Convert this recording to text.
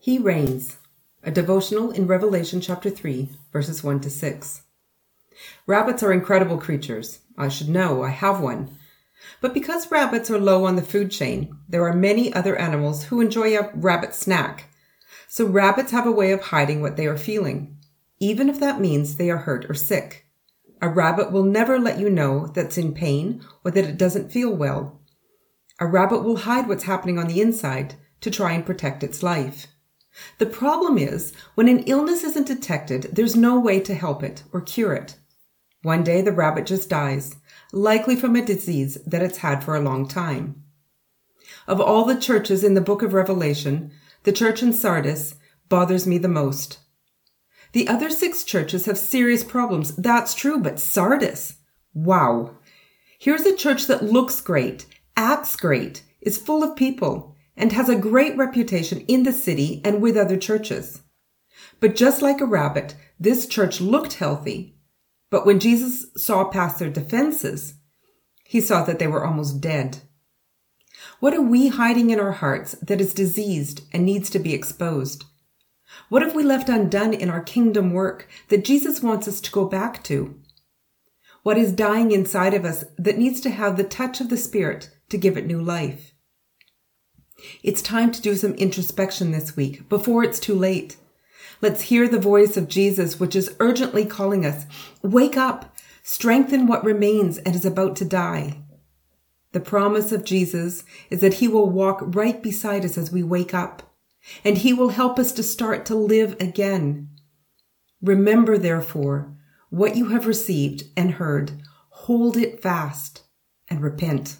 He reigns. A devotional in Revelation chapter 3, verses 1 to 6. Rabbits are incredible creatures. I should know, I have one. But because rabbits are low on the food chain, there are many other animals who enjoy a rabbit snack. So rabbits have a way of hiding what they are feeling, even if that means they are hurt or sick. A rabbit will never let you know that's in pain or that it doesn't feel well. A rabbit will hide what's happening on the inside to try and protect its life. The problem is, when an illness isn't detected, there's no way to help it or cure it. One day the rabbit just dies, likely from a disease that it's had for a long time. Of all the churches in the book of Revelation, the church in Sardis bothers me the most. The other six churches have serious problems. That's true, but Sardis? Wow. Here's a church that looks great, acts great, is full of people, and has a great reputation in the city and with other churches. But just like a rabbit, this church looked healthy. But when Jesus saw past their defenses, he saw that they were almost dead. What are we hiding in our hearts that is diseased and needs to be exposed? What have we left undone in our kingdom work that Jesus wants us to go back to? What is dying inside of us that needs to have the touch of the Spirit to give it new life? It's time to do some introspection this week before it's too late. Let's hear the voice of Jesus, which is urgently calling us. Wake up, strengthen what remains and is about to die. The promise of Jesus is that he will walk right beside us as we wake up, and he will help us to start to live again. Remember, therefore, what you have received and heard, hold it fast and repent.